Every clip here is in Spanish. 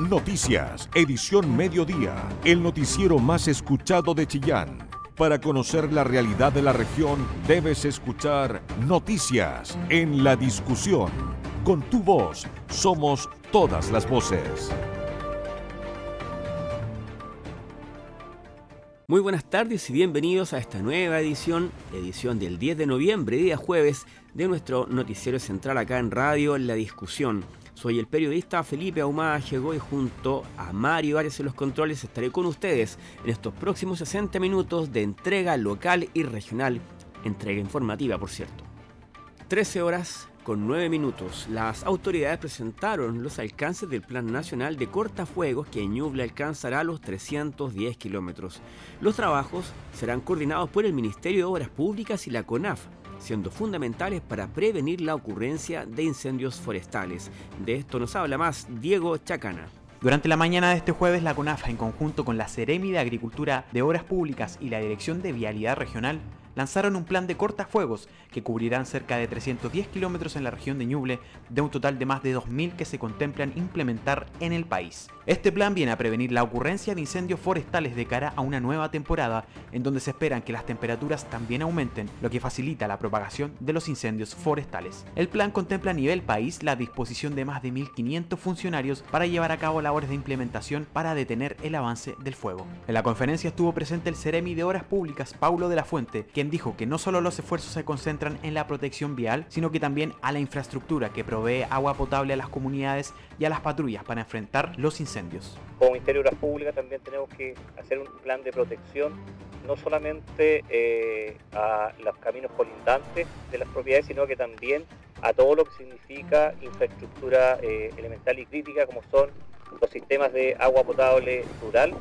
Noticias, edición mediodía, el noticiero más escuchado de Chillán. Para conocer la realidad de la región, debes escuchar Noticias en la discusión. Con tu voz, somos todas las voces. Muy buenas tardes y bienvenidos a esta nueva edición, edición del 10 de noviembre, día jueves, de nuestro noticiero central acá en Radio La Discusión. Soy el periodista Felipe Ahumada Llegó y junto a Mario Arias en los controles estaré con ustedes en estos próximos 60 minutos de entrega local y regional, entrega informativa por cierto. 13 horas con 9 minutos, las autoridades presentaron los alcances del Plan Nacional de Cortafuegos que en Ñuble alcanzará los 310 kilómetros. Los trabajos serán coordinados por el Ministerio de Obras Públicas y la CONAF, siendo fundamentales para prevenir la ocurrencia de incendios forestales. De esto nos habla más Diego Chacana. Durante la mañana de este jueves, la CONAF, en conjunto con la Ceremi de Agricultura de Obras Públicas y la Dirección de Vialidad Regional, lanzaron un plan de cortafuegos que cubrirán cerca de 310 kilómetros en la región de Ñuble, de un total de más de 2.000 que se contemplan implementar en el país. Este plan viene a prevenir la ocurrencia de incendios forestales de cara a una nueva temporada, en donde se esperan que las temperaturas también aumenten, lo que facilita la propagación de los incendios forestales. El plan contempla a nivel país la disposición de más de 1.500 funcionarios para llevar a cabo labores de implementación para detener el avance del fuego. En la conferencia estuvo presente el Ceremi de Obras Públicas, Paulo de la Fuente, quien dijo que no solo los esfuerzos se concentran en la protección vial, sino que también a la infraestructura que provee agua potable a las comunidades y a las patrullas para enfrentar los incendios. Como Ministerio de Obras Públicas también tenemos que hacer un plan de protección no solamente eh, a los caminos colindantes de las propiedades, sino que también a todo lo que significa infraestructura eh, elemental y crítica, como son los sistemas de agua potable rural,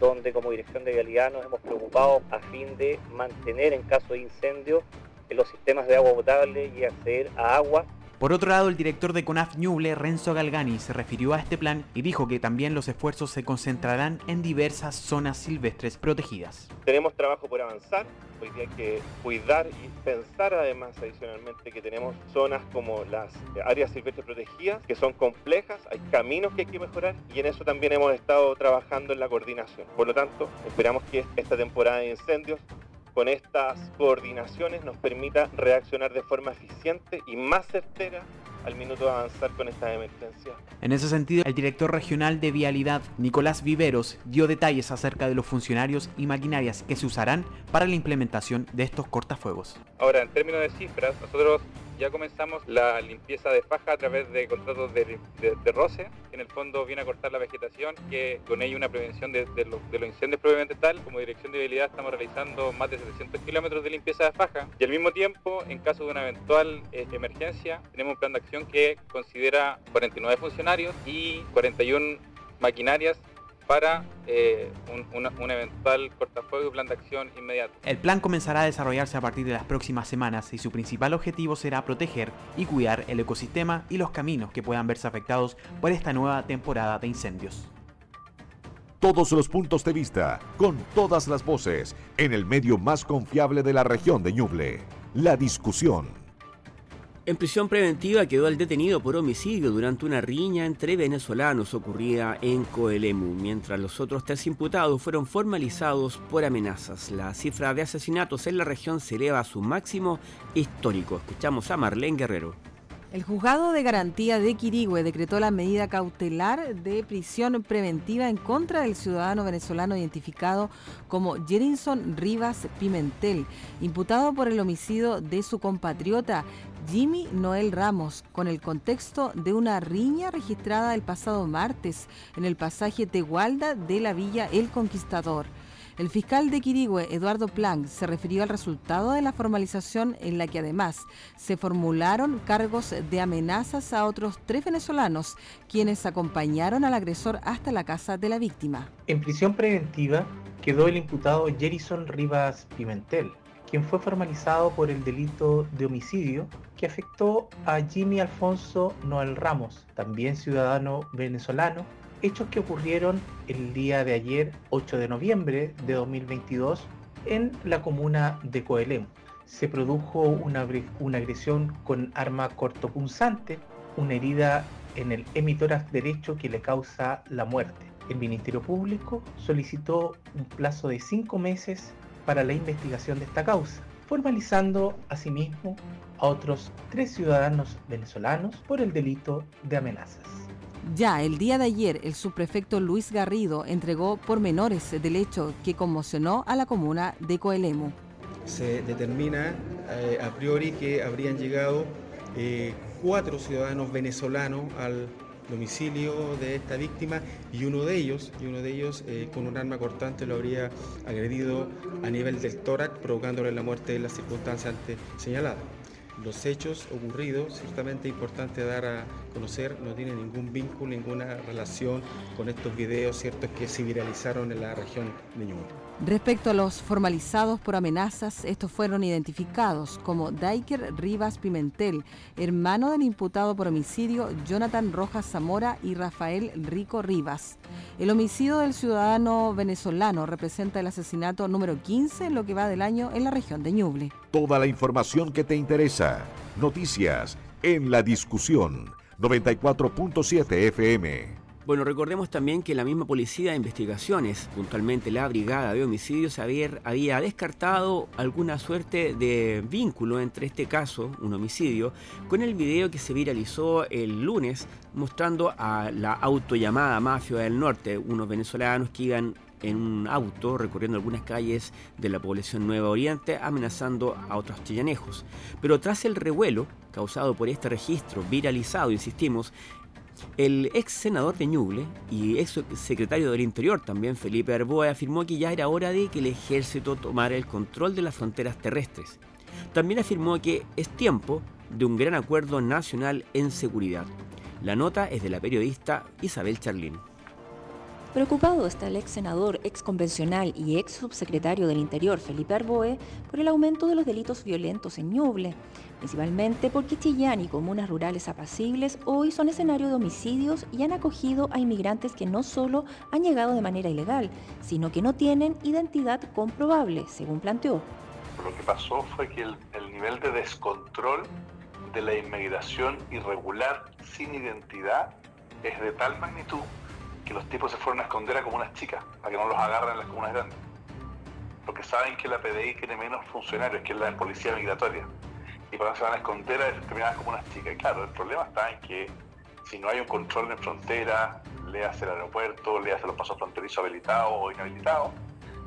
donde como Dirección de Vialidad nos hemos preocupado a fin de mantener en caso de incendio los sistemas de agua potable y acceder a agua por otro lado, el director de CONAF Ñuble, Renzo Galgani, se refirió a este plan y dijo que también los esfuerzos se concentrarán en diversas zonas silvestres protegidas. Tenemos trabajo por avanzar, hoy día hay que cuidar y pensar además adicionalmente que tenemos zonas como las áreas silvestres protegidas, que son complejas, hay caminos que hay que mejorar y en eso también hemos estado trabajando en la coordinación. Por lo tanto, esperamos que esta temporada de incendios con estas coordinaciones nos permita reaccionar de forma eficiente y más certera al minuto de avanzar con esta emergencia. En ese sentido, el director regional de Vialidad, Nicolás Viveros, dio detalles acerca de los funcionarios y maquinarias que se usarán para la implementación de estos cortafuegos. Ahora, en términos de cifras, nosotros ya comenzamos la limpieza de faja a través de contratos de, roce, que en el fondo viene a cortar la vegetación, que con ello una prevención de, los, incendios propiamente tal. Como dirección de vialidad estamos realizando más de 700 kilómetros de limpieza de faja y al mismo tiempo, en caso de una eventual eh, emergencia, tenemos un plan de acción que considera 49 funcionarios y 41 maquinarias para eh, un, eventual cortafuego y plan de acción inmediato. El plan comenzará a desarrollarse a partir de las próximas semanas y su principal objetivo será proteger y cuidar el ecosistema y los caminos que puedan verse afectados por esta nueva temporada de incendios. Todos los puntos de vista, con todas las voces, en el medio más confiable de la región de Ñuble, la discusión. En prisión preventiva quedó el detenido por homicidio durante una riña entre venezolanos ocurrida en Coelemu, mientras los otros tres imputados fueron formalizados por amenazas. La cifra de asesinatos en la región se eleva a su máximo histórico. Escuchamos a Marlene Guerrero. El juzgado de garantía de Quirigüe decretó la medida cautelar de prisión preventiva en contra del ciudadano venezolano identificado como Jerinson Rivas Pimentel, imputado por el homicidio de su compatriota Jimmy Noel Ramos, con el contexto de una riña registrada el pasado martes en el pasaje Tegualda de la villa El Conquistador. El fiscal de Quirigüe, Eduardo Planck, se refirió al resultado de la formalización en la que además se formularon cargos de amenazas a otros tres venezolanos, quienes acompañaron al agresor hasta la casa de la víctima. En prisión preventiva quedó el imputado Jerison Rivas Pimentel, quien fue formalizado por el delito de homicidio que afectó a Jimmy Alfonso Noel Ramos, también ciudadano venezolano, hechos que ocurrieron el día de ayer, 8 de noviembre de 2022, en la comuna de Coelem. Se produjo una, una agresión con arma cortopunzante una herida en el hemitórax derecho que le causa la muerte. El Ministerio Público solicitó un plazo de cinco meses para la investigación de esta causa, formalizando asimismo a otros tres ciudadanos venezolanos por el delito de amenazas. Ya el día de ayer, el subprefecto Luis Garrido entregó pormenores del hecho que conmocionó a la comuna de Coelemu. Se determina eh, a priori que habrían llegado eh, cuatro ciudadanos venezolanos al domicilio de esta víctima y uno de ellos, y uno de ellos eh, con un arma cortante lo habría agredido a nivel del tórax, provocándole la muerte en las circunstancias antes señaladas. Los hechos ocurridos, ciertamente importante dar a conocer, no tienen ningún vínculo, ninguna relación con estos videos ciertos que se viralizaron en la región de Ñuble. Respecto a los formalizados por amenazas, estos fueron identificados como Daiker Rivas Pimentel, hermano del imputado por homicidio Jonathan Rojas Zamora y Rafael Rico Rivas. El homicidio del ciudadano venezolano representa el asesinato número 15 en lo que va del año en la región de Ñuble. Toda la información que te interesa. Noticias en la discusión 94.7 FM. Bueno, recordemos también que la misma Policía de Investigaciones, puntualmente la Brigada de Homicidios, había, había, descartado alguna suerte de vínculo entre este caso, un homicidio, con el video que se viralizó el lunes mostrando a la autollamada Mafia del Norte, unos venezolanos que iban en un auto recorriendo algunas calles de la población Nueva Oriente amenazando a otros chillanejos. Pero tras el revuelo causado por este registro viralizado, insistimos, el ex senador de Ñuble y ex secretario del Interior también, Felipe Arboe, afirmó que ya era hora de que el ejército tomara el control de las fronteras terrestres. También afirmó que es tiempo de un gran acuerdo nacional en seguridad. La nota es de la periodista Isabel Charlín. Preocupado está el ex senador, ex convencional y ex subsecretario del Interior, Felipe Arboe, por el aumento de los delitos violentos en Ñuble, principalmente porque Chillán y comunas rurales apacibles hoy son escenario de homicidios y han acogido a inmigrantes que no solo han llegado de manera ilegal, sino que no tienen identidad comprobable, según planteó. Lo que pasó fue que el, el nivel de descontrol de la inmigración irregular sin identidad es de tal magnitud que los tipos se fueron a esconder a comunas chicas, para que no los agarren en las comunas grandes. Porque saben que la PDI tiene menos funcionarios que la policía migratoria. Y por eso se van a esconder a determinadas comunas chicas. Y claro, el problema está en que si no hay un control en frontera, le hace el aeropuerto, le hace los pasos fronterizos habilitados o inhabilitados,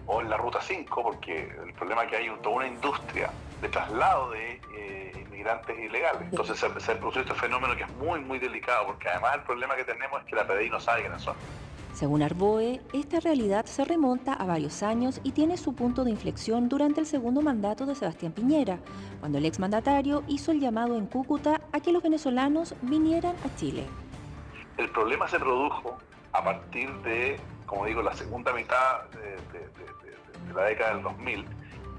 o en la ruta 5, porque el problema es que hay toda una industria de traslado de eh, inmigrantes ilegales. Entonces se, se produce este fenómeno que es muy, muy delicado, porque además el problema que tenemos es que la PDI no sabe quiénes son. Según Arboe, esta realidad se remonta a varios años y tiene su punto de inflexión durante el segundo mandato de Sebastián Piñera, cuando el exmandatario hizo el llamado en Cúcuta a que los venezolanos vinieran a Chile. El problema se produjo a partir de, como digo, la segunda mitad de, de, de, de la década del 2000,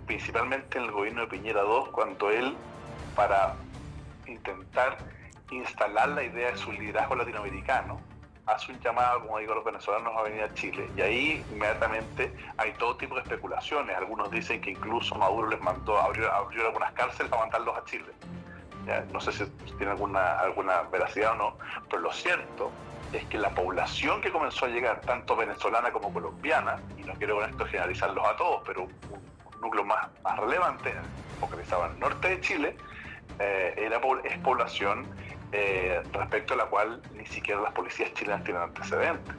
principalmente en el gobierno de Piñera II, cuando él, para intentar instalar la idea de su liderazgo latinoamericano, hace un llamado, como digo, a los venezolanos a venir a Chile. Y ahí inmediatamente hay todo tipo de especulaciones. Algunos dicen que incluso Maduro les mandó, abrió, abrió algunas cárceles para mandarlos a Chile. No sé si tiene alguna, alguna veracidad o no, pero lo cierto es que la población que comenzó a llegar, tanto venezolana como colombiana, y no quiero con esto generalizarlos a todos, pero un, un núcleo más, más relevante, focalizado en el norte de Chile, eh, era, es población eh, respecto a la cual ni siquiera las policías chilenas tienen antecedentes.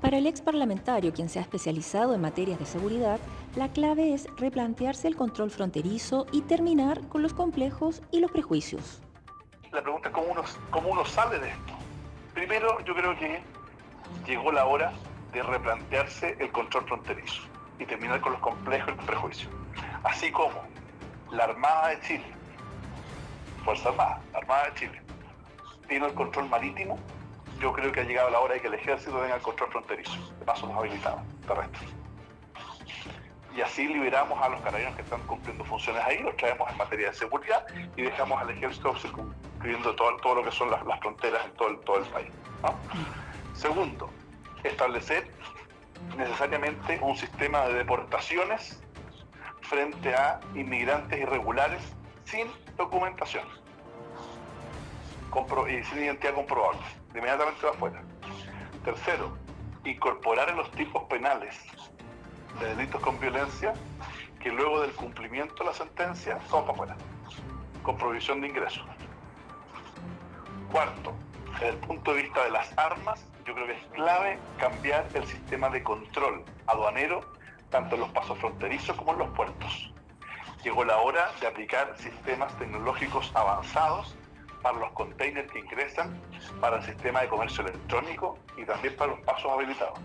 Para el ex parlamentario, quien se ha especializado en materias de seguridad, la clave es replantearse el control fronterizo y terminar con los complejos y los prejuicios. La pregunta es cómo uno, cómo uno sale de esto. Primero, yo creo que llegó la hora de replantearse el control fronterizo y terminar con los complejos y los prejuicios. Así como la Armada de Chile, Fuerza Armada, Armada de Chile, tiene el control marítimo, yo creo que ha llegado la hora de que el ejército tenga el control fronterizo, de paso más habilitado, terrestre. Y así liberamos a los carabineros que están cumpliendo funciones ahí, los traemos en materia de seguridad y dejamos al ejército circunscribiendo todo, todo lo que son las, fronteras en todo el, todo el país. Segundo, establecer necesariamente un sistema de deportaciones frente a inmigrantes irregulares sin documentación. y sin identidad comprobable. De inmediatamente va afuera. Tercero, incorporar en los tipos penales de delitos con violencia que luego del cumplimiento de la sentencia son para afuera, con provisión de ingresos. Cuarto, desde el punto de vista de las armas, yo creo que es clave cambiar el sistema de control aduanero, tanto en los pasos fronterizos como en los puertos. Llegó la hora de aplicar sistemas tecnológicos avanzados para los containers que ingresan, para el sistema de comercio electrónico y también para los pasos habilitados.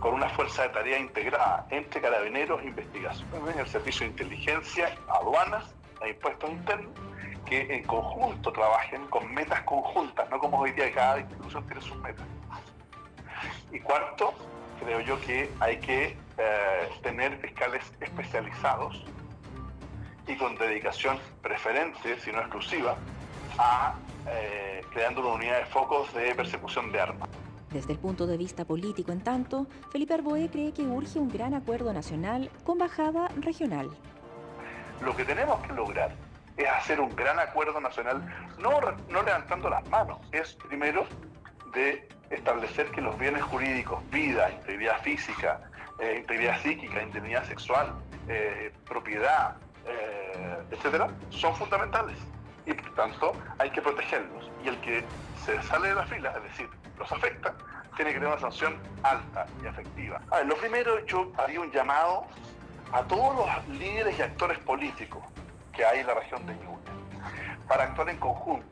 Con una fuerza de tarea integrada entre carabineros, investigación, el servicio de inteligencia, aduanas e impuestos internos, que en conjunto trabajen con metas conjuntas, no como hoy día cada institución tiene sus metas. Y cuarto, creo yo que hay que eh, tener fiscales especializados y con dedicación preferente, si no exclusiva, a eh, creando una unidad de focos de persecución de armas. Desde el punto de vista político, en tanto, Felipe Arboe cree que urge un gran acuerdo nacional con bajada regional. Lo que tenemos que lograr es hacer un gran acuerdo nacional, no, no levantando las manos, es primero de establecer que los bienes jurídicos, vida, integridad física, eh, integridad psíquica, integridad sexual, eh, propiedad, eh, etcétera, son fundamentales y por tanto hay que protegerlos. Y el que se sale de la fila, es decir, los afecta, tiene que tener una sanción alta y efectiva. A ver, lo primero, yo haría un llamado a todos los líderes y actores políticos que hay en la región de Ñuble para actuar en conjunto.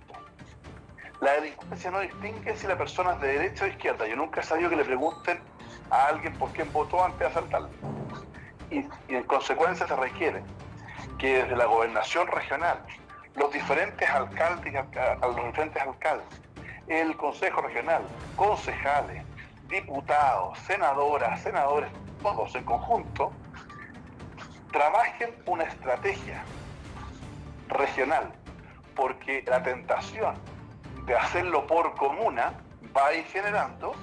La delincuencia no distingue si la persona es de derecha o izquierda. Yo nunca he sabido que le pregunten a alguien por quién votó antes de asaltarle. Y, en consecuencia se requiere que desde la gobernación regional, los diferentes alcaldes, los diferentes alcaldes, el Consejo Regional, concejales, diputados, senadoras, senadores, todos en conjunto, trabajen una estrategia regional, porque la tentación de hacerlo por comuna va a ir generando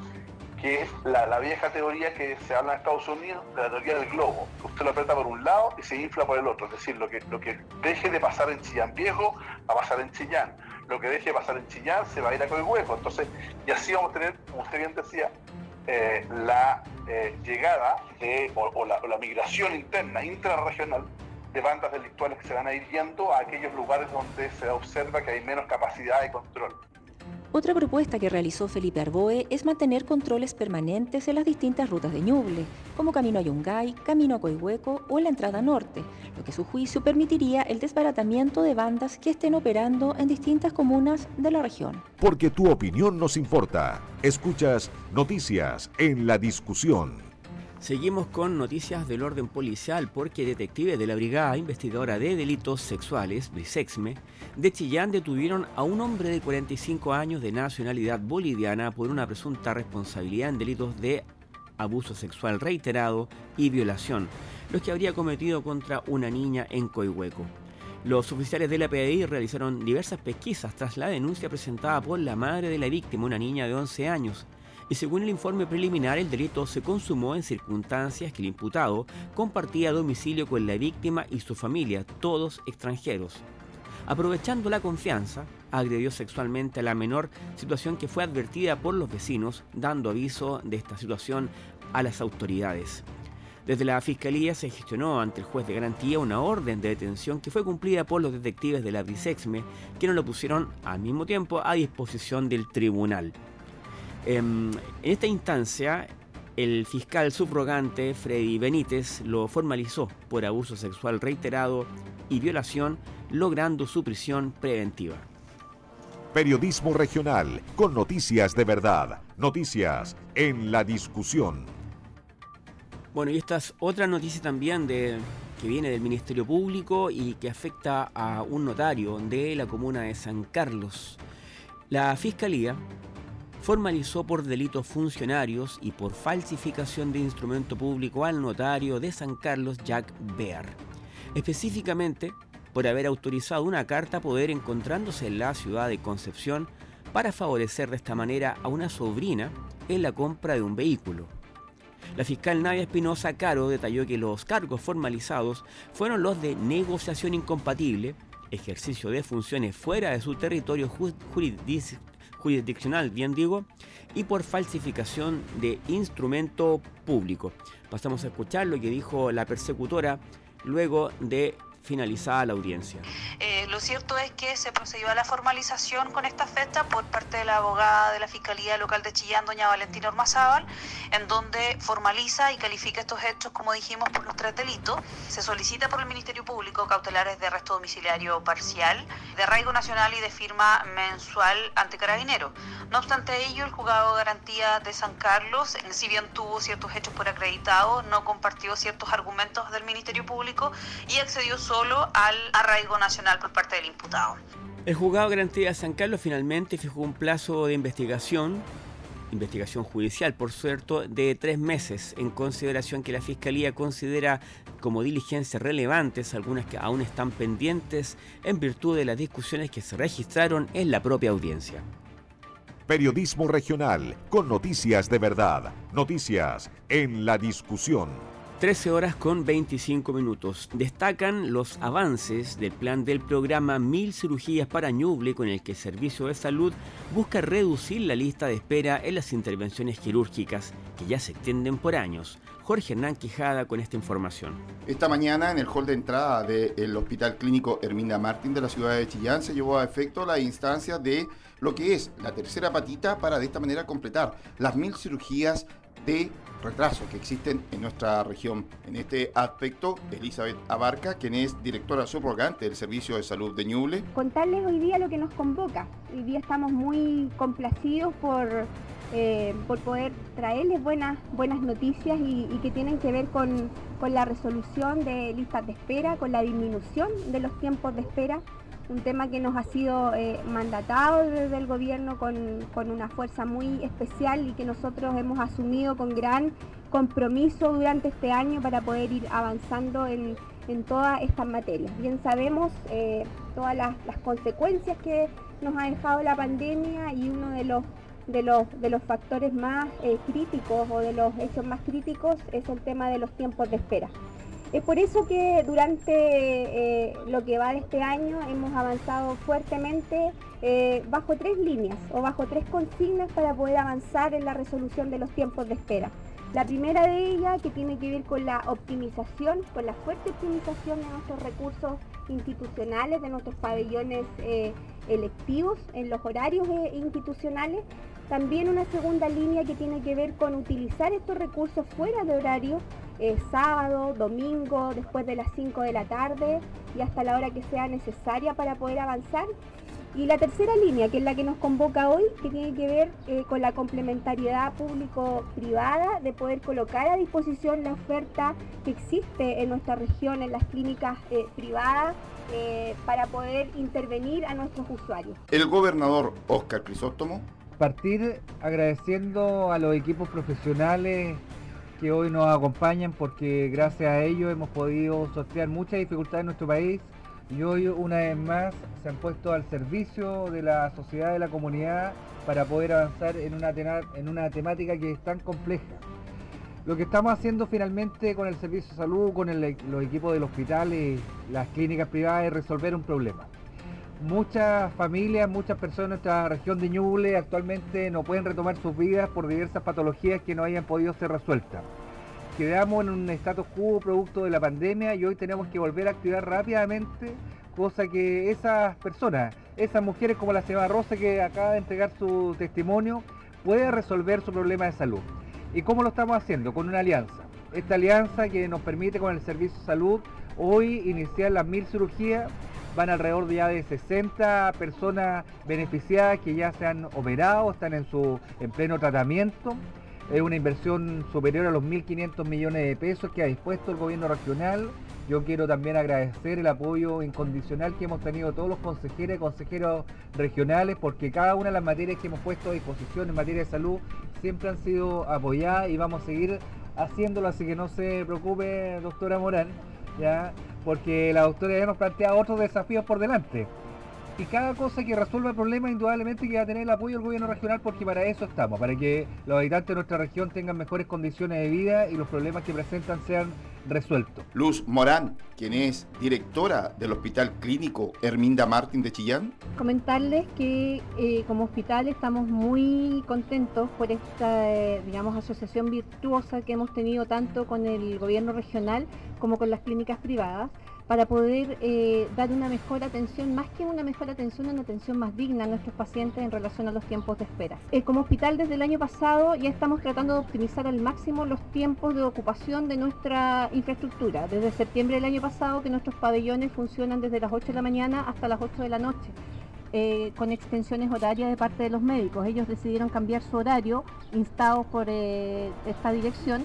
que es la, vieja teoría que se habla en Estados Unidos, de la teoría del globo, usted lo aprieta por un lado y se infla por el otro, es decir, lo que, lo que deje de pasar en Chillán Viejo va a pasar en Chillán, lo que deje de pasar en Chillán se va a ir a Coihueco, entonces, y así vamos a tener, como usted bien decía, eh, la eh, llegada de, o, la, o la migración interna, intrarregional, de bandas delictuales que se van a ir yendo a aquellos lugares donde se observa que hay menos capacidad de control. Otra propuesta que realizó Felipe Arboe es mantener controles permanentes en las distintas rutas de Ñuble, como camino a Yungay, camino a Coihueco o la entrada norte, lo que a su juicio permitiría el desbaratamiento de bandas que estén operando en distintas comunas de la región. Porque tu opinión nos importa. Escuchas Noticias en la Discusión. Seguimos con noticias del orden policial porque detectives de la Brigada Investigadora de Delitos Sexuales, BRISEXME, de Chillán detuvieron a un hombre de 45 años de nacionalidad boliviana por una presunta responsabilidad en delitos de abuso sexual reiterado y violación, los que habría cometido contra una niña en Coihueco. Los oficiales de la PDI realizaron diversas pesquisas tras la denuncia presentada por la madre de la víctima, una niña de 11 años, y según el informe preliminar el delito se consumó en circunstancias que el imputado compartía domicilio con la víctima y su familia, todos extranjeros. Aprovechando la confianza, agredió sexualmente a la menor, situación que fue advertida por los vecinos, dando aviso de esta situación a las autoridades. Desde la Fiscalía se gestionó ante el juez de garantía una orden de detención que fue cumplida por los detectives de la Brisexme, quienes lo pusieron al mismo tiempo a disposición del tribunal. Em, en esta instancia, el fiscal subrogante Freddy Benítez lo formalizó por abuso sexual reiterado y violación, logrando su prisión preventiva. Periodismo regional con noticias de verdad, noticias en la discusión. Bueno, y esta es otra noticia también de, que viene del Ministerio Público y que afecta a un notario de la comuna de San Carlos. La Fiscalía formalizó por delitos funcionarios y por falsificación de instrumento público al notario de San Carlos Jack Bear. Específicamente, por haber autorizado una carta poder encontrándose en la ciudad de Concepción para favorecer de esta manera a una sobrina en la compra de un vehículo. La fiscal Nadia Espinosa Caro detalló que los cargos formalizados fueron los de negociación incompatible, ejercicio de funciones fuera de su territorio jurisdiccional, bien digo, y por falsificación de instrumento público. Pasamos a escuchar lo que dijo la persecutora luego de finalizada la audiencia. Eh, lo cierto es que se procedió a la formalización con esta fecha por parte de la abogada de la Fiscalía Local de Chillán, doña Valentina Ormazábal, en donde formaliza y califica estos hechos, como dijimos, por los tres delitos. Se solicita por el Ministerio Público cautelares de arresto domiciliario parcial, de arraigo nacional y de firma mensual ante carabinero. No obstante ello, el juzgado de garantía de San Carlos, si bien tuvo ciertos hechos por acreditado, no compartió ciertos argumentos del Ministerio Público y accedió solo al arraigo nacional por parte del imputado. El juzgado de garantía de San Carlos finalmente fijó un plazo de investigación investigación judicial, por cierto, de tres meses, en consideración que la Fiscalía considera como diligencias relevantes, algunas que aún están pendientes, en virtud de las discusiones que se registraron en la propia audiencia. Periodismo regional, con noticias de verdad, noticias en la discusión. 13 horas con 25 minutos. Destacan los avances del plan del programa Mil Cirugías para Ñuble con el que el Servicio de Salud busca reducir la lista de espera en las intervenciones quirúrgicas que ya se extienden por años. Jorge Hernán Quijada con esta información. Esta mañana en el hall de entrada del Hospital Clínico Herminda Martín de la ciudad de Chillán se llevó a efecto la instancia de lo que es la tercera patita para de esta manera completar las mil cirugías de retrasos que existen en nuestra región. En este aspecto, Elizabeth Abarca, quien es directora subrogante del Servicio de Salud de Ñuble. Contarles hoy día lo que nos convoca. Hoy día estamos muy complacidos por, eh, por poder traerles buenas, buenas noticias y, que tienen que ver con, con la resolución de listas de espera, con la disminución de los tiempos de espera un tema que nos ha sido eh, mandatado desde el gobierno con, una fuerza muy especial y que nosotros hemos asumido con gran compromiso durante este año para poder ir avanzando en, todas estas materias. Bien sabemos eh, todas las, consecuencias que nos ha dejado la pandemia y uno de los, de los, de los factores más eh, críticos o de los hechos más críticos es el tema de los tiempos de espera. Es por eso que durante eh, lo que va de este año hemos avanzado fuertemente eh, bajo tres líneas o bajo tres consignas para poder avanzar en la resolución de los tiempos de espera. La primera de ellas que tiene que ver con la optimización, con la fuerte optimización de nuestros recursos institucionales, de nuestros pabellones eh, electivos en los horarios institucionales. También una segunda línea que tiene que ver con utilizar estos recursos fuera de horario sábado, domingo, después de las 5 de la tarde y hasta la hora que sea necesaria para poder avanzar. Y la tercera línea, que es la que nos convoca hoy, que tiene que ver eh, con la complementariedad público-privada, de poder colocar a disposición la oferta que existe en nuestra región, en las clínicas eh, privadas, eh, para poder intervenir a nuestros usuarios. El gobernador Oscar Crisóstomo. Partir agradeciendo a los equipos profesionales que hoy nos acompañan porque gracias a ellos hemos podido sortear muchas dificultades en nuestro país y hoy una vez más se han puesto al servicio de la sociedad, de la comunidad para poder avanzar en una, en una temática que es tan compleja. Lo que estamos haciendo finalmente con el servicio de salud, con los equipos del hospital y las clínicas privadas es resolver un problema. Muchas familias, muchas personas en nuestra región de Ñuble actualmente no pueden retomar sus vidas por diversas patologías que no hayan podido ser resueltas. Quedamos en un status quo producto de la pandemia y hoy tenemos que volver a activar rápidamente, cosa que esas personas, esas mujeres como la señora Rosa que acaba de entregar su testimonio, puedan resolver su problema de salud. ¿Y cómo lo estamos haciendo? Con una alianza. Esta alianza que nos permite con el Servicio de Salud hoy iniciar las mil cirugías van alrededor de ya de 60 personas beneficiadas que ya se han operado, están en, su, en pleno tratamiento. Es una inversión superior a los 1.500 millones de pesos que ha dispuesto el gobierno regional. Yo quiero también agradecer el apoyo incondicional que hemos tenido todos los consejeros y consejeros regionales, porque cada una de las materias que hemos puesto a disposición en materia de salud siempre han sido apoyadas y vamos a seguir haciéndolo, así que no se preocupe, doctora Morán, ¿ya? porque la doctora ya nos plantea otros desafíos por delante. Y cada cosa que resuelva el problema indudablemente que va a tener el apoyo del gobierno regional porque para eso estamos, para que los habitantes de nuestra región tengan mejores condiciones de vida y los problemas que presentan sean resueltos. Luz Morán, quien es directora del Hospital Clínico Herminda Martín de Chillán. Comentarles que eh, como hospital estamos muy contentos por esta, eh, digamos, asociación virtuosa que hemos tenido tanto con el gobierno regional como con las clínicas privadas para poder eh, dar una mejor atención, más que una mejor atención, una atención más digna a nuestros pacientes en relación a los tiempos de espera. Eh, como hospital desde el año pasado ya estamos tratando de optimizar al máximo los tiempos de ocupación de nuestra infraestructura. Desde septiembre del año pasado que nuestros pabellones funcionan desde las 8 de la mañana hasta las 8 de la noche. Eh, con extensiones horarias de parte de los médicos. Ellos decidieron cambiar su horario, instados por esta dirección,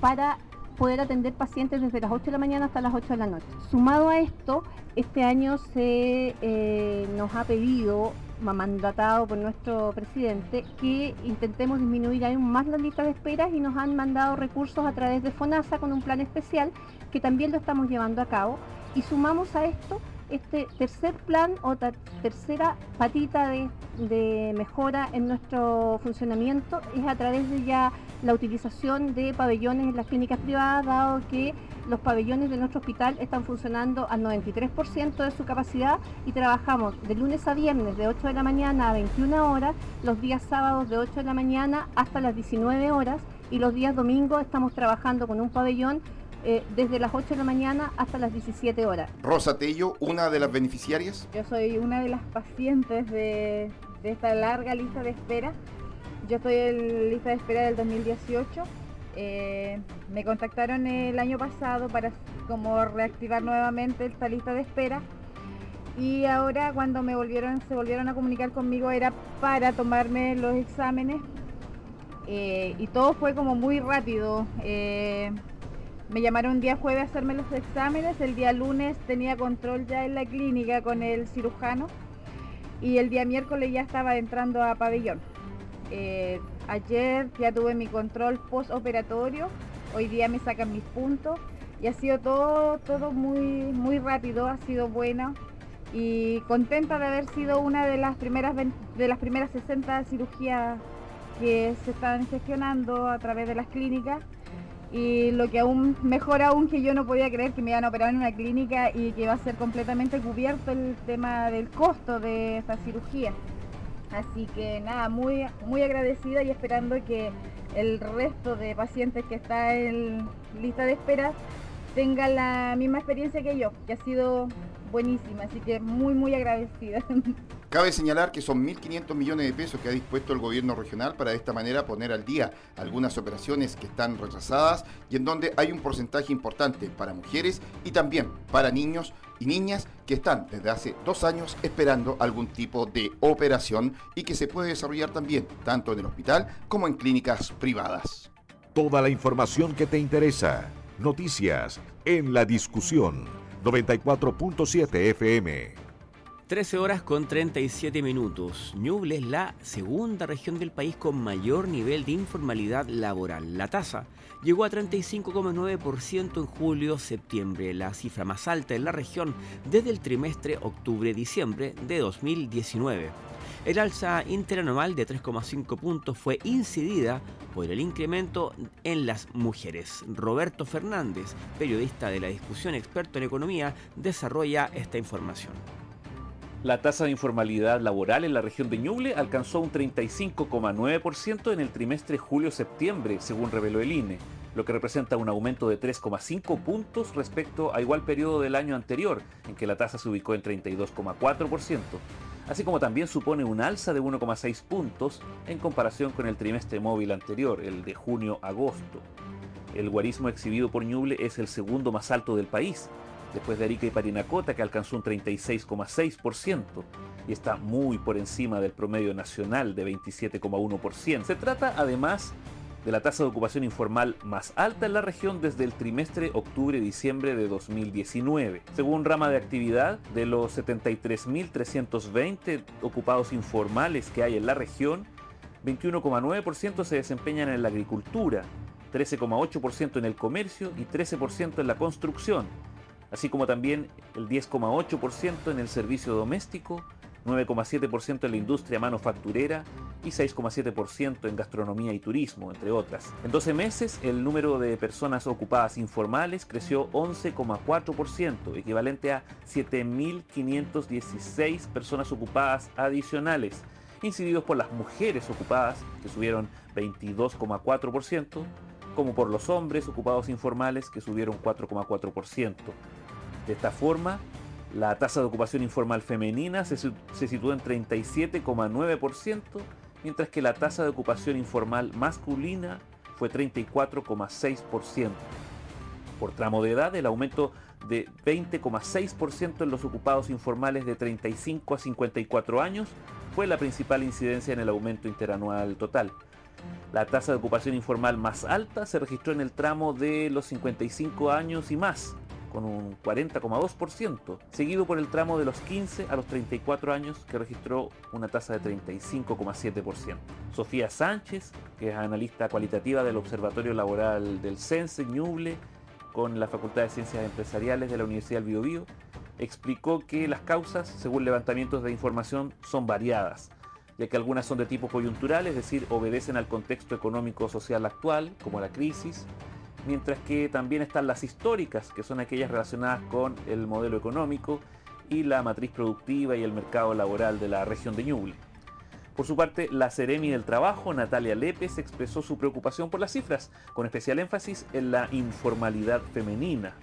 para poder atender pacientes desde las 8 de la mañana hasta las 8 de la noche. Sumado a esto, este año se eh, nos ha pedido, mandatado por nuestro presidente, que intentemos disminuir aún más las listas de esperas y nos han mandado recursos a través de FONASA con un plan especial que también lo estamos llevando a cabo. Y sumamos a esto este tercer plan o tercera patita de, mejora en nuestro funcionamiento es a través de ya la utilización de pabellones en las clínicas privadas, dado que los pabellones de nuestro hospital están funcionando al 93% de su capacidad y trabajamos de lunes a viernes de 8 de la mañana a 21 horas, los días sábados de 8 de la mañana hasta las 19 horas y los días domingos estamos trabajando con un pabellón eh, desde las 8 de la mañana hasta las 17 horas. Rosa Tello, una de las beneficiarias. Yo soy una de las pacientes de, esta larga lista de espera. Yo estoy en lista de espera del 2018. Eh, me contactaron el año pasado para como reactivar nuevamente esta lista de espera y ahora cuando me volvieron se volvieron a comunicar conmigo era para tomarme los exámenes eh, y todo fue como muy rápido me llamaron un día jueves a hacerme los exámenes, el día lunes tenía control ya en la clínica con el cirujano y el día miércoles ya estaba entrando a pabellón. Eh, ayer ya tuve mi control postoperatorio, hoy día me sacan mis puntos y ha sido todo, todo muy, muy rápido, ha sido bueno y contenta de haber sido una de las primeras de las primeras 60 cirugías que se están gestionando a través de las clínicas y lo que aún mejor aún que yo no podía creer que me iban a operar en una clínica y que iba a ser completamente cubierto el tema del costo de esta cirugía. Así que nada, muy, muy agradecida y esperando que el resto de pacientes que está en lista de espera tenga la misma experiencia que yo, que ha sido buenísima, así que muy muy agradecida. Cabe señalar que son 1.500 millones de pesos que ha dispuesto el gobierno regional para de esta manera poner al día algunas operaciones que están retrasadas y en donde hay un porcentaje importante para mujeres y también para niños y niñas que están desde hace dos años esperando algún tipo de operación y que se puede desarrollar también tanto en el hospital como en clínicas privadas. Toda la información que te interesa. Noticias en la discusión 94.7 FM. 13 horas con 37 minutos. Ñuble es la segunda región del país con mayor nivel de informalidad laboral. La tasa llegó a 35,9% en julio-septiembre, la cifra más alta en la región desde el trimestre octubre-diciembre de 2019. El alza interanual de 3,5 puntos fue incidida por el incremento en las mujeres. Roberto Fernández, periodista de la discusión experto en economía, desarrolla esta información. La tasa de informalidad laboral en la región de Ñuble alcanzó un 35,9% en el trimestre julio-septiembre, según reveló el INE, lo que representa un aumento de 3,5 puntos respecto a igual periodo del año anterior, en que la tasa se ubicó en 32,4%, así como también supone un alza de 1,6 puntos en comparación con el trimestre móvil anterior, el de junio-agosto. El guarismo exhibido por Ñuble es el segundo más alto del país, después de Arica y Parinacota, que alcanzó un 36,6% y está muy por encima del promedio nacional de 27,1%. Se trata además de la tasa de ocupación informal más alta en la región desde el trimestre octubre-diciembre de 2019. Según rama de actividad, de los 73.320 ocupados informales que hay en la región, 21,9% se desempeñan en la agricultura, 13,8% en el comercio y 13% en la construcción, así como también el 10,8% en el servicio doméstico 9,7% en la industria manufacturera y 6,7% en gastronomía y turismo, entre otras. En 12 meses, el número de personas ocupadas informales creció 11,4%, equivalente a 7.516 personas ocupadas adicionales, incididos por las mujeres ocupadas, que subieron 22,4%, como por los hombres ocupados informales, que subieron 4,4%. De esta forma, la tasa de ocupación informal femenina se, se sitúa en 37,9%, mientras que la tasa de ocupación informal masculina fue 34,6%. Por tramo de edad, el aumento de 20,6% en los ocupados informales de 35 a 54 años fue la principal incidencia en el aumento interanual total. La tasa de ocupación informal más alta se registró en el tramo de los 55 años y más, con un 40,2%, seguido por el tramo de los 15 a los 34 años que registró una tasa de 35,7%. Sofía Sánchez, que es analista cualitativa del Observatorio Laboral del CENSE Ñuble con la Facultad de Ciencias Empresariales de la Universidad del Biobío, explicó que las causas, según levantamientos de información, son variadas ya que algunas son de tipo coyuntural, es decir, obedecen al contexto económico-social actual, como la crisis, mientras que también están las históricas, que son aquellas relacionadas con el modelo económico y la matriz productiva y el mercado laboral de la región de Ñuble. Por su parte, la Ceremi del Trabajo, Natalia Lépez, expresó su preocupación por las cifras, con especial énfasis en la informalidad femenina.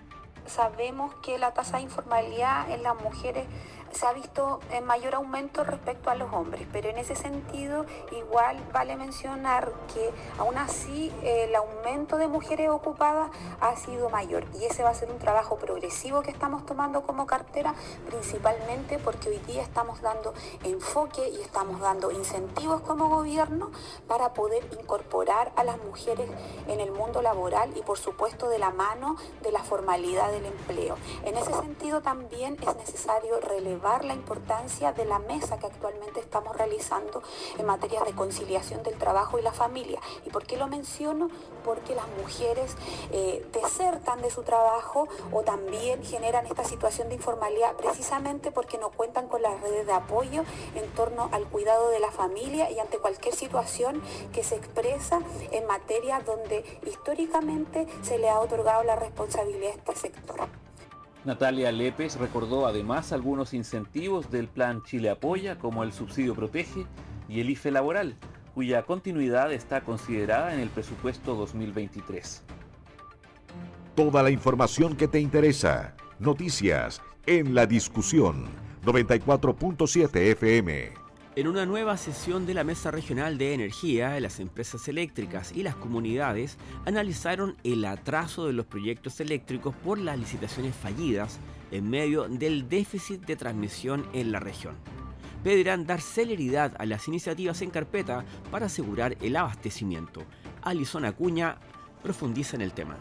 Sabemos que la tasa de informalidad en las mujeres se ha visto en mayor aumento respecto a los hombres, pero en ese sentido igual vale mencionar que aún así el aumento de mujeres ocupadas ha sido mayor y ese va a ser un trabajo progresivo que estamos tomando como cartera, principalmente porque hoy día estamos dando enfoque y estamos dando incentivos como gobierno para poder incorporar a las mujeres en el mundo laboral y por supuesto de la mano de la formalidad del empleo. En ese sentido también es necesario relevar la importancia de la mesa que actualmente estamos realizando en materia de conciliación del trabajo y la familia. ¿Y por qué lo menciono? Porque las mujeres eh, desertan de su trabajo o también generan esta situación de informalidad precisamente porque no cuentan con las redes de apoyo en torno al cuidado de la familia y ante cualquier situación que se expresa en materia donde históricamente se le ha otorgado la responsabilidad a este sector. Natalia Lépez recordó además algunos incentivos del plan Chile Apoya, como el subsidio protege y el IFE laboral, cuya continuidad está considerada en el presupuesto 2023. Toda la información que te interesa. Noticias en la discusión 94.7 FM. En una nueva sesión de la Mesa Regional de Energía, las empresas eléctricas y las comunidades analizaron el atraso de los proyectos eléctricos por las licitaciones fallidas en medio del déficit de transmisión en la región. Pedirán dar celeridad a las iniciativas en carpeta para asegurar el abastecimiento. Alison Acuña profundiza en el tema.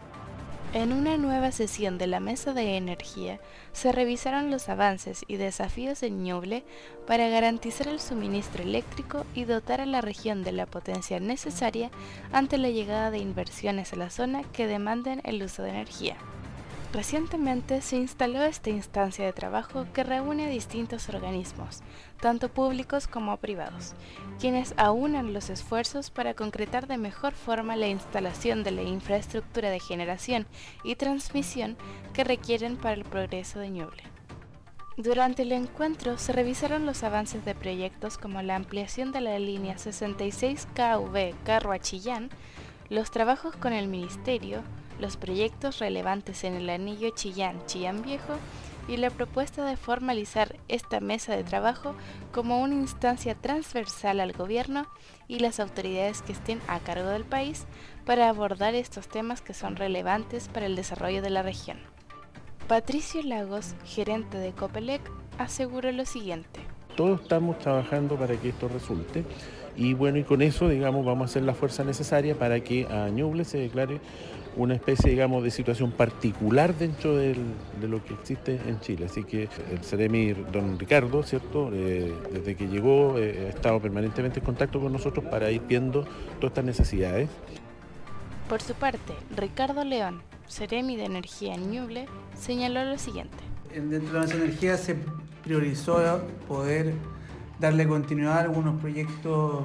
En una nueva sesión de la Mesa de Energía se revisaron los avances y desafíos en Ñuble para garantizar el suministro eléctrico y dotar a la región de la potencia necesaria ante la llegada de inversiones a la zona que demanden el uso de energía. Recientemente se instaló esta instancia de trabajo que reúne a distintos organismos, tanto públicos como privados, quienes aunan los esfuerzos para concretar de mejor forma la instalación de la infraestructura de generación y transmisión que requieren para el progreso de Ñuble. Durante el encuentro se revisaron los avances de proyectos como la ampliación de la línea 66 KV Carro a Chillán, los trabajos con el Ministerio, los proyectos relevantes en el anillo Chillán-Chillán Viejo y la propuesta de formalizar esta mesa de trabajo como una instancia transversal al gobierno y las autoridades que estén a cargo del país para abordar estos temas que son relevantes para el desarrollo de la región. Patricio Lagos, gerente de Copelec, aseguró lo siguiente. Todos estamos trabajando para que esto resulte y bueno, y con eso, digamos, vamos a hacer la fuerza necesaria para que a Ñuble se declare una especie, digamos, de situación particular dentro de lo que existe en Chile. Así que el Ceremi, don Ricardo, ¿cierto? Eh, desde que llegó eh, ha estado permanentemente en contacto con nosotros para ir viendo todas estas necesidades. Por su parte, Ricardo León, Ceremi de Energía en Ñuble, señaló lo siguiente. Dentro de la energía se priorizó poder darle continuidad a algunos proyectos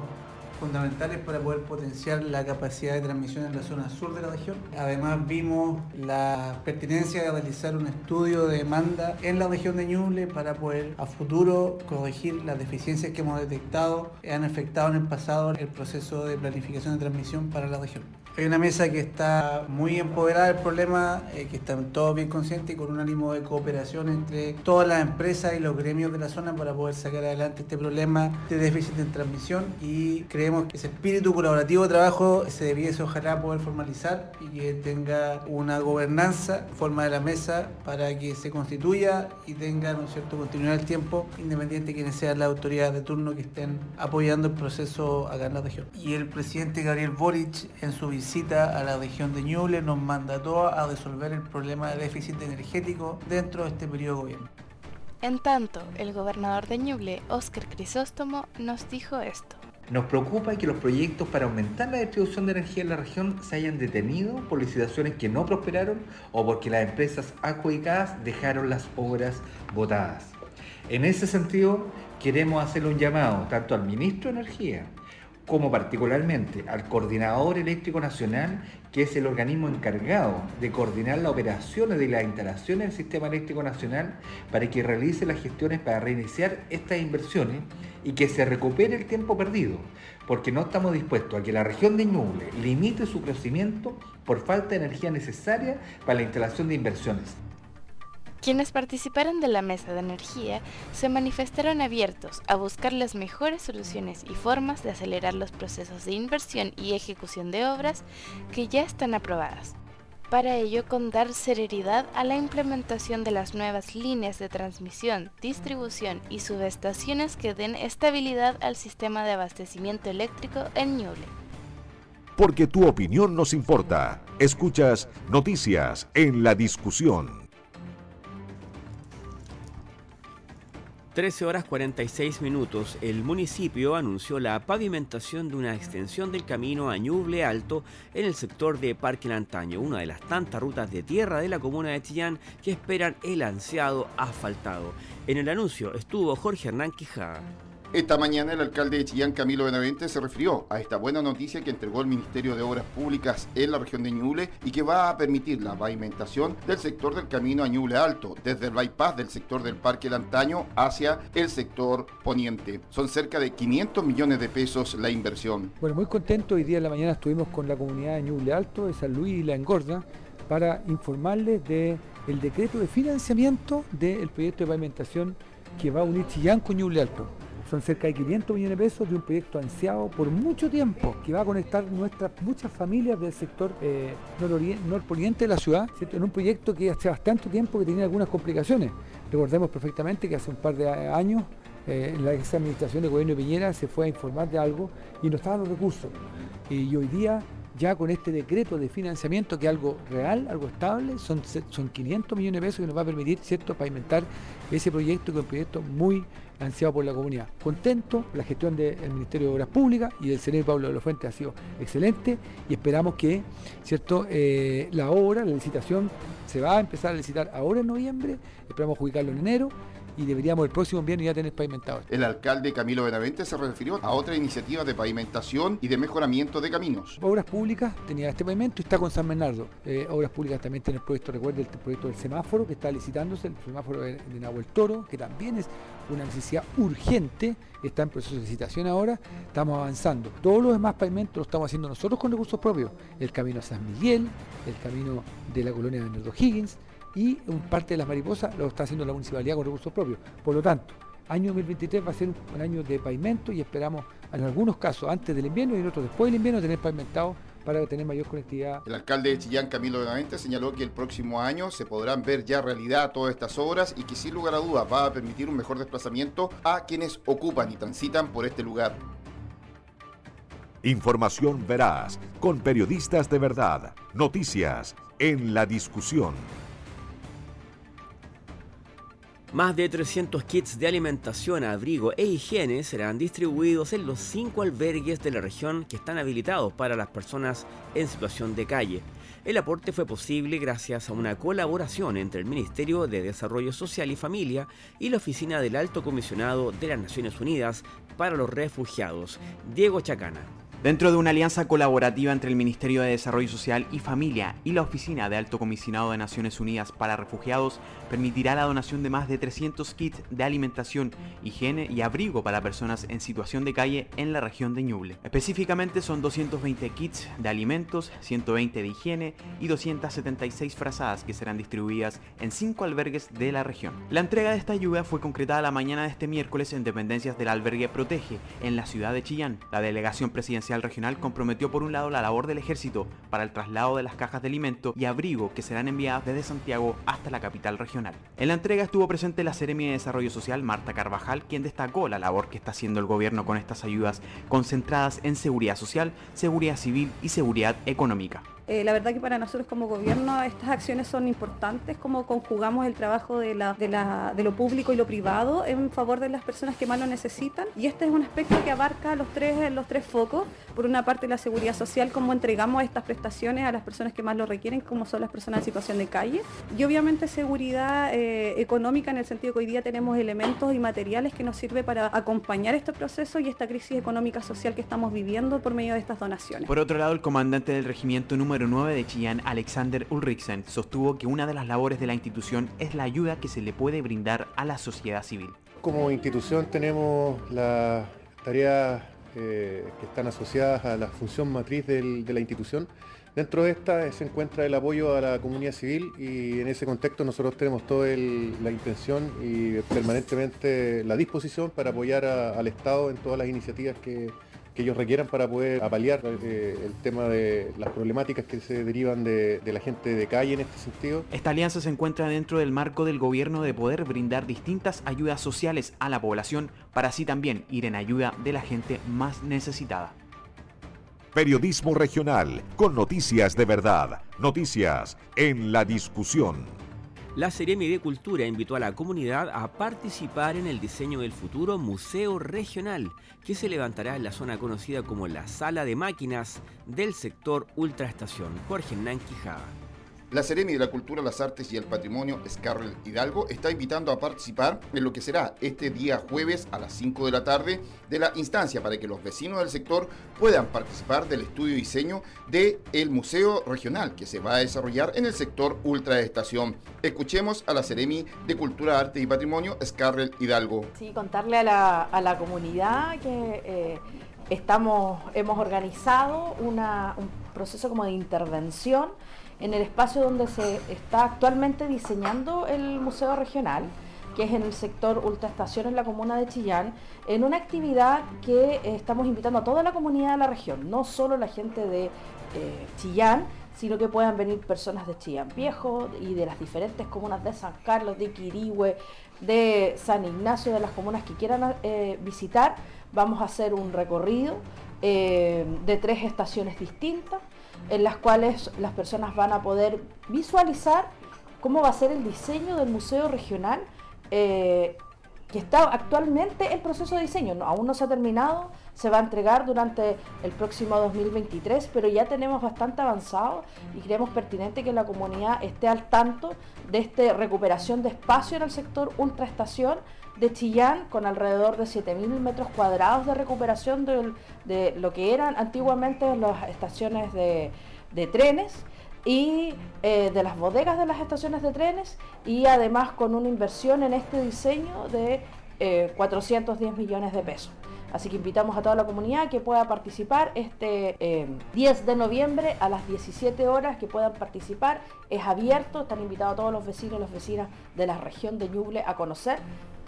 fundamentales para poder potenciar la capacidad de transmisión en la zona sur de la región. Además vimos la pertinencia de realizar un estudio de demanda en la región de Ñuble para poder a futuro corregir las deficiencias que hemos detectado que han afectado en el pasado el proceso de planificación de transmisión para la región. Hay una mesa que está muy empoderada del problema, eh, que están todos bien conscientes y con un ánimo de cooperación entre todas las empresas y los gremios de la zona para poder sacar adelante este problema de déficit en transmisión y creemos que ese espíritu colaborativo de trabajo se debiese ojalá poder formalizar y que tenga una gobernanza, forma de la mesa para que se constituya y tenga ¿no cierto? continuidad del tiempo, independiente de quienes sean las autoridades de turno que estén apoyando el proceso acá en la región. Y el presidente Gabriel Boric en su visita visita a la región de Ñuble nos mandató a resolver el problema de déficit energético dentro de este periodo de gobierno. En tanto, el gobernador de Ñuble, Óscar Crisóstomo, nos dijo esto. Nos preocupa que los proyectos para aumentar la distribución de energía en la región se hayan detenido por licitaciones que no prosperaron o porque las empresas adjudicadas dejaron las obras votadas. En ese sentido, queremos hacerle un llamado tanto al ministro de Energía como particularmente al Coordinador Eléctrico Nacional, que es el organismo encargado de coordinar las operaciones de las instalaciones del Sistema Eléctrico Nacional para que realice las gestiones para reiniciar estas inversiones y que se recupere el tiempo perdido, porque no estamos dispuestos a que la región de Ñuble limite su crecimiento por falta de energía necesaria para la instalación de inversiones. Quienes participaron de la mesa de energía se manifestaron abiertos a buscar las mejores soluciones y formas de acelerar los procesos de inversión y ejecución de obras que ya están aprobadas. Para ello, con dar celeridad a la implementación de las nuevas líneas de transmisión, distribución y subestaciones que den estabilidad al sistema de abastecimiento eléctrico en Ñuble. Porque tu opinión nos importa. Escuchas Noticias en la Discusión. 13 horas 46 minutos, el municipio anunció la pavimentación de una extensión del camino a Ñuble Alto en el sector de Parque Lantaño, una de las tantas rutas de tierra de la comuna de Chillán que esperan el ansiado asfaltado. En el anuncio estuvo Jorge Hernán Quijada. Esta mañana el alcalde de Chillán, Camilo Benavente, se refirió a esta buena noticia que entregó el Ministerio de Obras Públicas en la región de Ñuble y que va a permitir la pavimentación del sector del camino a Ñuble Alto, desde el bypass del sector del Parque Lantaño hacia el sector poniente. Son cerca de 500 millones de pesos la inversión. Bueno, muy contento. Hoy día en la mañana estuvimos con la comunidad de Ñuble Alto, de San Luis y La Engorda, para informarles del el decreto de financiamiento del proyecto de pavimentación que va a unir Chillán con Ñuble Alto. Son cerca de 500 millones de pesos de un proyecto ansiado por mucho tiempo que va a conectar nuestras muchas familias del sector eh, norponiente de la ciudad en un proyecto que hace bastante tiempo que tenía algunas complicaciones. Recordemos perfectamente que hace un par de años eh, la ex administración de gobierno de Piñera se fue a informar de algo y no estaban los recursos. Y hoy día ya con este decreto de financiamiento, que es algo real, algo estable, son, son 500 millones de pesos que nos va a permitir, ¿cierto?, pavimentar ese proyecto, que es un proyecto muy ansiado por la comunidad. Contento, la gestión del Ministerio de Obras Públicas y del señor Pablo de los Fuentes ha sido excelente y esperamos que cierto eh, la obra, la licitación, se va a empezar a licitar ahora en noviembre, esperamos jubicarlo en enero y deberíamos el próximo viernes ya tener pavimentado. El alcalde Camilo Benavente se refirió a otra iniciativa de pavimentación y de mejoramiento de caminos. Obras Públicas tenía este pavimento y está con San Bernardo. Eh, Obras Públicas también tiene el proyecto, recuerde el proyecto del semáforo que está licitándose, el semáforo de, de Nahuel Toro, que también es una necesidad urgente, está en proceso de licitación ahora, estamos avanzando. Todos los demás pavimentos los estamos haciendo nosotros con recursos propios. El camino a San Miguel, el camino de la colonia de Bernardo Higgins, y un parte de las mariposas lo está haciendo la municipalidad con recursos propios. Por lo tanto, año 2023 va a ser un, año de pavimento y esperamos en algunos casos antes del invierno y en otros después del invierno tener pavimentado para tener mayor conectividad. El alcalde de Chillán, Camilo Benavente, señaló que el próximo año se podrán ver ya realidad todas estas obras y que sin lugar a dudas va a permitir un mejor desplazamiento a quienes ocupan y transitan por este lugar. Información veraz, con periodistas de verdad, noticias en la discusión. Más de 300 kits de alimentación, abrigo e higiene serán distribuidos en los cinco albergues de la región que están habilitados para las personas en situación de calle. El aporte fue posible gracias a una colaboración entre el Ministerio de Desarrollo Social y Familia y la Oficina del Alto Comisionado de las Naciones Unidas para los Refugiados, Diego Chacana. Dentro de una alianza colaborativa entre el Ministerio de Desarrollo Social y Familia y la Oficina de Alto Comisionado de Naciones Unidas para Refugiados, permitirá la donación de más de 300 kits de alimentación, higiene y abrigo para personas en situación de calle en la región de Ñuble. Específicamente son 220 kits de alimentos, 120 de higiene y 276 frazadas que serán distribuidas en 5 albergues de la región. La entrega de esta ayuda fue concretada la mañana de este miércoles en dependencias del albergue Protege, en la ciudad de Chillán. La delegación presidencial regional comprometió por un lado la labor del ejército para el traslado de las cajas de alimento y abrigo que serán enviadas desde Santiago hasta la capital regional. En la entrega estuvo presente la Seremi de Desarrollo Social Marta Carvajal, quien destacó la labor que está haciendo el gobierno con estas ayudas concentradas en seguridad social, seguridad civil y seguridad económica. Eh, la verdad que para nosotros como gobierno estas acciones son importantes, como conjugamos el trabajo de, la, de, la, de, lo público y lo privado en favor de las personas que más lo necesitan. Y este es un aspecto que abarca los tres, los tres focos. Por una parte la seguridad social, cómo entregamos estas prestaciones a las personas que más lo requieren, como son las personas en situación de calle. Y obviamente seguridad eh, económica en el sentido que hoy día tenemos elementos y materiales que nos sirve para acompañar este proceso y esta crisis económica social que estamos viviendo por medio de estas donaciones. Por otro lado, el comandante del regimiento número número 9 de Chillán, Alexander Ulrichsen, sostuvo que una de las labores de la institución es la ayuda que se le puede brindar a la sociedad civil. Como institución tenemos las tareas eh, que están asociadas a la función matriz de la institución. Dentro de esta se encuentra el apoyo a la comunidad civil y en ese contexto nosotros tenemos toda la intención y permanentemente la disposición para apoyar al Estado en todas las iniciativas que, que ellos requieran para poder apalear eh, el tema de las problemáticas que se derivan de, de, la gente de calle en este sentido. Esta alianza se encuentra dentro del marco del gobierno de poder brindar distintas ayudas sociales a la población para así también ir en ayuda de la gente más necesitada. Periodismo regional con noticias de verdad, noticias en la discusión la Seremi de Cultura invitó a la comunidad a participar en el diseño del futuro Museo Regional, que se levantará en la zona conocida como la Sala de Máquinas del sector Ultraestación. Jorge Hernán Quijada. La Seremi de la Cultura, las Artes y el Patrimonio, Scarlett Hidalgo, está invitando a participar en lo que será este día jueves a las 5 de la tarde de la instancia para que los vecinos del sector puedan participar del estudio y diseño del el Museo Regional que se va a desarrollar en el sector Ultraestación. Escuchemos a la Seremi de Cultura, Arte y Patrimonio, Scarlett Hidalgo. Sí, contarle a la, a la comunidad que eh, estamos, hemos organizado un proceso como de intervención en el espacio donde se está actualmente diseñando el Museo Regional, que es en el sector Ultraestación en la comuna de Chillán, en una actividad que estamos invitando a toda la comunidad de la región, no solo la gente de eh, Chillán, sino que puedan venir personas de Chillán Viejo y de las diferentes comunas de San Carlos, de Quirihue, de San Ignacio, de las comunas que quieran eh, visitar. Vamos a hacer un recorrido eh, de tres estaciones distintas en las cuales las personas van a poder visualizar cómo va a ser el diseño del museo regional eh, que está actualmente en proceso de diseño. No, aún no se ha terminado, se va a entregar durante el próximo 2023, pero ya tenemos bastante avanzado y creemos pertinente que la comunidad esté al tanto de esta recuperación de espacio en el sector ultraestación de Chillán, con alrededor de 7.000 metros cuadrados de recuperación de, lo que eran antiguamente las estaciones de, de trenes y eh, de las bodegas de las estaciones de trenes y además con una inversión en este diseño de eh, 410 millones de pesos. Así que invitamos a toda la comunidad que pueda participar este 10 eh, de noviembre a las 17 horas, que puedan participar. Es abierto, están invitados todos los vecinos y las vecinas de la región de Ñuble a conocer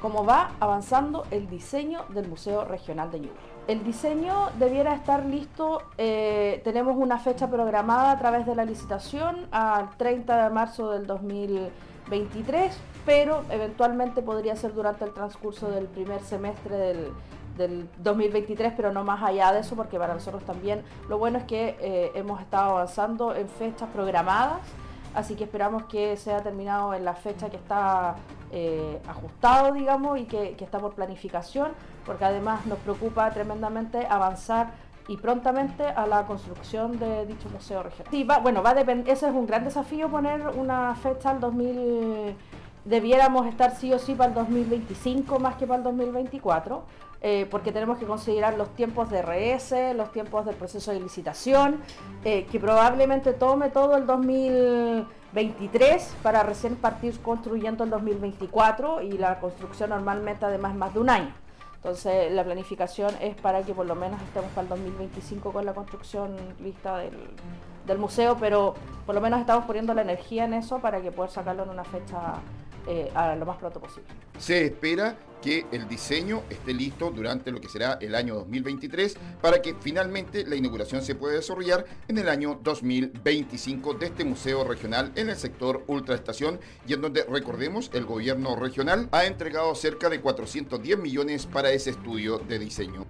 cómo va avanzando el diseño del Museo Regional de Ñuble. El diseño debiera estar listo, eh, tenemos una fecha programada a través de la licitación al 30 de marzo del 2023, pero eventualmente podría ser durante el transcurso del primer semestre del, del 2023, pero no más allá de eso, porque para nosotros también lo bueno es que eh, hemos estado avanzando en fechas programadas, así que esperamos que sea terminado en la fecha que está eh, ajustado, digamos, y que, está por planificación, porque además nos preocupa tremendamente avanzar y prontamente a la construcción de dicho museo regional. Sí, bueno, va a ese es un gran desafío poner una fecha al 2000, debiéramos estar sí o sí para el 2025 más que para el 2024, eh, porque tenemos que considerar los tiempos de RS, los tiempos del proceso de licitación, eh, que probablemente tome todo el 2023 para recién partir construyendo el 2024 y la construcción normalmente además más de un año. Entonces la planificación es para que por lo menos estemos para el 2025 con la construcción lista del, museo, pero por lo menos estamos poniendo la energía en eso para que poder sacarlo en una fecha eh, a lo más pronto posible. Se espera que el diseño esté listo durante lo que será el año 2023 para que finalmente la inauguración se pueda desarrollar en el año 2025 de este museo regional en el sector ultraestación y en donde recordemos el gobierno regional ha entregado cerca de 410 millones para ese estudio de diseño.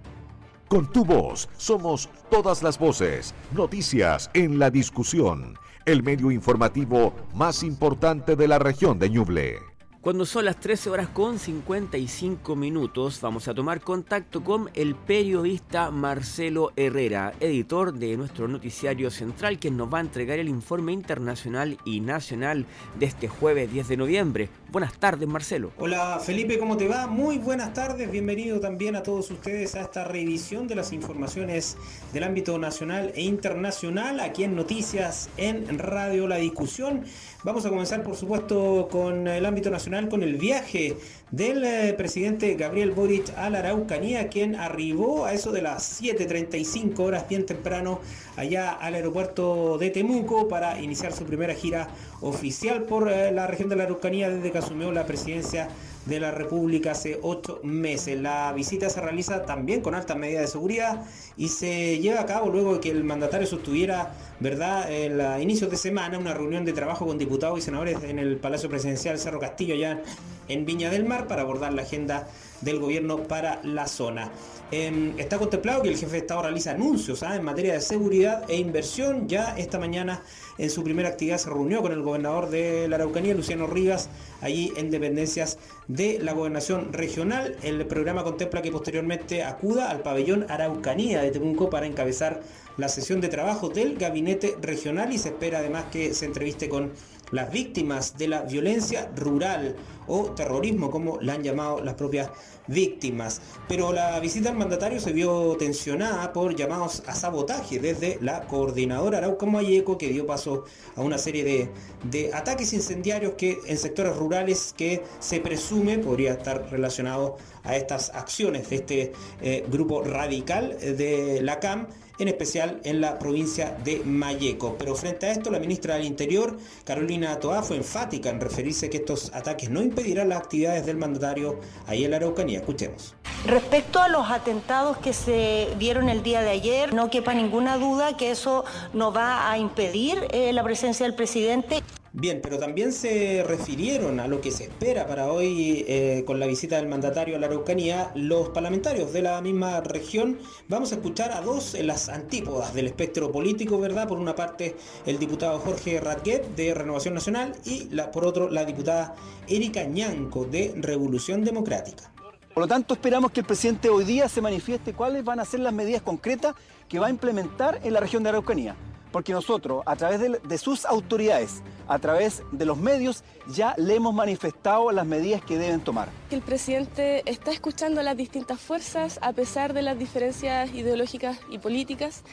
Con tu voz somos todas las voces, noticias en la discusión, el medio informativo más importante de la región de Ñuble. Cuando son las 13 horas con 55 minutos, vamos a tomar contacto con el periodista Marcelo Herrera, editor de nuestro noticiario central, quien nos va a entregar el informe internacional y nacional de este jueves 10 de noviembre. Buenas tardes, Marcelo. Hola, Felipe, ¿cómo te va? Muy buenas tardes. Bienvenido también a todos ustedes a esta revisión de las informaciones del ámbito nacional e internacional aquí en Noticias en Radio La Discusión. Vamos a comenzar, por supuesto, con el ámbito nacional, con el viaje del eh, presidente Gabriel Boric a la Araucanía, quien arribó a eso de las 7.35 horas bien temprano allá al aeropuerto de Temuco para iniciar su primera gira oficial por eh, la región de la Araucanía desde que asumió la presidencia de la República hace ocho meses. La visita se realiza también con altas medidas de seguridad y se lleva a cabo luego de que el mandatario sostuviera, ¿verdad?, el inicio de semana una reunión de trabajo con diputados y senadores en el Palacio Presidencial Cerro Castillo, allá en Viña del Mar, para abordar la agenda del gobierno para la zona. Em, está contemplado que el jefe de Estado realiza anuncios ¿ah? en materia de seguridad e inversión. Ya esta mañana en su primera actividad se reunió con el gobernador de la Araucanía, Luciano Rivas, allí en dependencias de la gobernación regional. El programa contempla que posteriormente acuda al pabellón Araucanía de Temuco para encabezar la sesión de trabajo del gabinete regional y se espera además que se entreviste con las víctimas de la violencia rural o terrorismo, como la han llamado las propias víctimas. Pero la visita al mandatario se vio tensionada por llamados a sabotaje desde la coordinadora Arauca Mayeco, que dio paso a una serie de, ataques incendiarios que en sectores rurales que se presume podría estar relacionado a estas acciones de este eh, grupo radical de la CAM en especial en la provincia de Mayeco. Pero frente a esto, la ministra del Interior, Carolina Toá, fue enfática en referirse que estos ataques no impedirán las actividades del mandatario ahí en la Araucanía. Escuchemos. Respecto a los atentados que se dieron el día de ayer, no quepa ninguna duda que eso no va a impedir eh, la presencia del presidente. Bien, pero también se refirieron a lo que se espera para hoy eh, con la visita del mandatario a la Araucanía los parlamentarios de la misma región. Vamos a escuchar a dos en las antípodas del espectro político, ¿verdad? Por una parte el diputado Jorge Radguet de Renovación Nacional y la, por otro la diputada Erika Ñanco de Revolución Democrática. Por lo tanto, esperamos que el presidente hoy día se manifieste cuáles van a ser las medidas concretas que va a implementar en la región de Araucanía porque nosotros, a través de, sus autoridades, a través de los medios, ya le hemos manifestado las medidas que deben tomar. El presidente está escuchando a las distintas fuerzas a pesar de las diferencias ideológicas y políticas,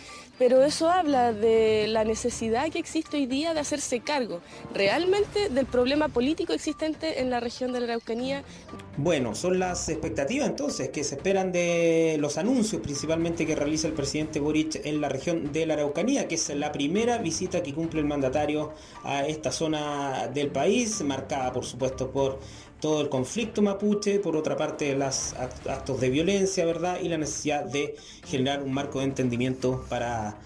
pero eso habla de la necesidad que existe hoy día de hacerse cargo realmente del problema político existente en la región de la Araucanía. Bueno, son las expectativas entonces que se esperan de los anuncios principalmente que realiza el presidente Boric en la región de la Araucanía, que es la primera visita que cumple el mandatario a esta zona del país, marcada por supuesto por todo el conflicto mapuche, por otra parte los actos de violencia, ¿verdad? Y la necesidad de generar un marco de entendimiento para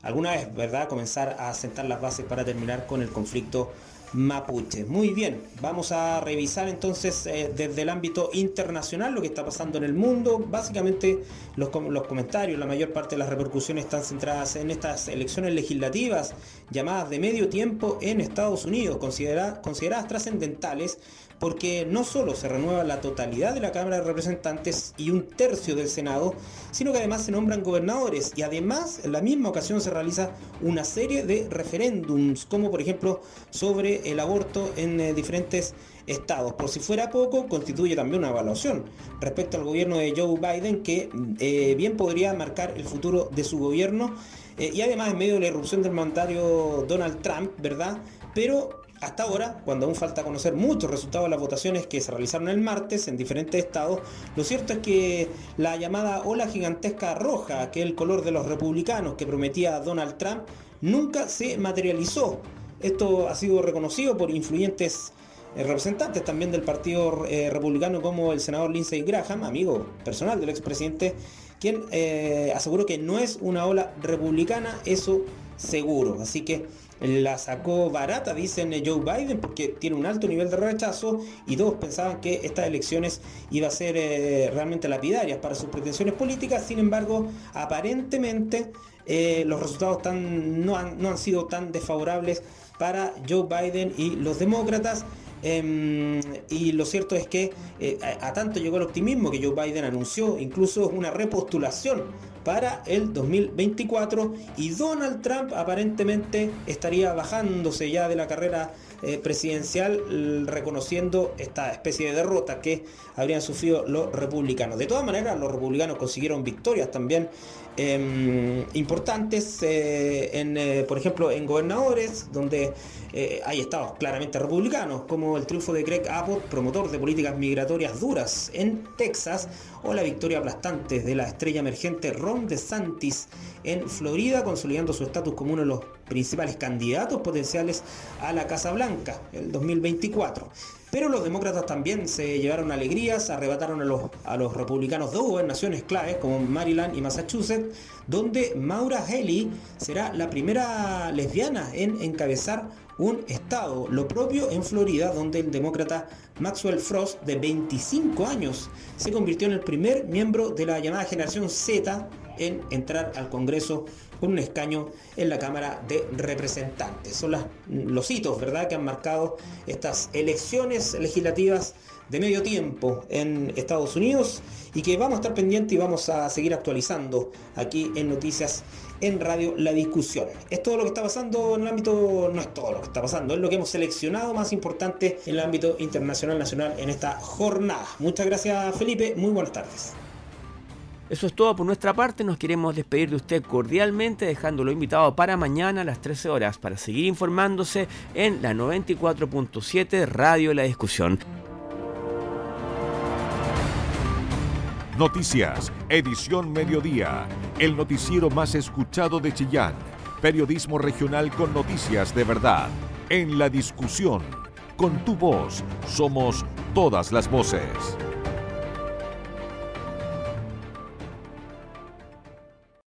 alguna vez, ¿verdad? Comenzar a sentar las bases para terminar con el conflicto mapuche. Muy bien, vamos a revisar entonces eh, desde el ámbito internacional lo que está pasando en el mundo. Básicamente los, los, comentarios, la mayor parte de las repercusiones están centradas en estas elecciones legislativas llamadas de medio tiempo en Estados Unidos, consideradas trascendentales porque no solo se renueva la totalidad de la Cámara de Representantes y un tercio del Senado, sino que además se nombran gobernadores y además en la misma ocasión se realiza una serie de referéndums, como por ejemplo sobre el aborto en eh, diferentes estados. Por si fuera poco, constituye también una evaluación respecto al gobierno de Joe Biden que eh, bien podría marcar el futuro de su gobierno eh, y además en medio de la irrupción del mandatario Donald Trump, ¿verdad? Pero hasta ahora, cuando aún falta conocer muchos resultados de las votaciones que se realizaron el martes en diferentes estados, lo cierto es que la llamada ola gigantesca roja, que es el color de los republicanos que prometía Donald Trump, nunca se materializó. Esto ha sido reconocido por influyentes eh, representantes también del Partido eh, Republicano como el senador Lindsey Graham, amigo personal del expresidente, quien eh, aseguró que no es una ola republicana, eso seguro. Así que la sacó barata, dicen Joe Biden, porque tiene un alto nivel de rechazo y todos pensaban que estas elecciones iban a ser realmente lapidarias para sus pretensiones políticas. Sin embargo, aparentemente los resultados no, han, no han sido tan desfavorables para Joe Biden y los demócratas. Em, y lo cierto es que eh, a, tanto llegó el optimismo que Joe Biden anunció incluso una repostulación para el 2024 y Donald Trump aparentemente estaría bajándose ya de la carrera eh, presidencial reconociendo esta especie de derrota que habrían sufrido los republicanos. De todas maneras, los republicanos consiguieron victorias también em, importantes, eh, en, por ejemplo, en gobernadores, donde eh, hay estados claramente republicanos, como el triunfo de Greg Abbott, promotor de políticas migratorias duras en Texas, o la victoria aplastante de la estrella emergente Ron DeSantis en Florida, consolidando su estatus como uno de los principales candidatos potenciales a la Casa Blanca el 2024. Pero los demócratas también se llevaron alegrías, arrebataron a los, a los republicanos dos gobernaciones claves como Maryland y Massachusetts, donde Maura Haley será la primera lesbiana en encabezar un estado, lo propio en Florida, donde el demócrata Maxwell Frost, de 25 años, se convirtió en el primer miembro de la llamada generación Z en entrar al Congreso con un escaño en la Cámara de Representantes. Son los hitos, ¿verdad?, que han marcado estas elecciones legislativas de medio tiempo en Estados Unidos y que vamos a estar pendientes y vamos a seguir actualizando aquí en Noticias en Radio La Discusión. Es todo lo que está pasando en el ámbito, no es todo lo que está pasando, es lo que hemos seleccionado más importante en el ámbito internacional nacional en esta jornada. Muchas gracias Felipe, muy buenas tardes. Eso es todo por nuestra parte, nos queremos despedir de usted cordialmente dejándolo invitado para mañana a las 13 horas para seguir informándose en la 94.7 Radio La Discusión. Noticias, edición mediodía, el noticiero más escuchado de Chillán. Periodismo regional con noticias de verdad. En la discusión, con tu voz, somos todas las voces.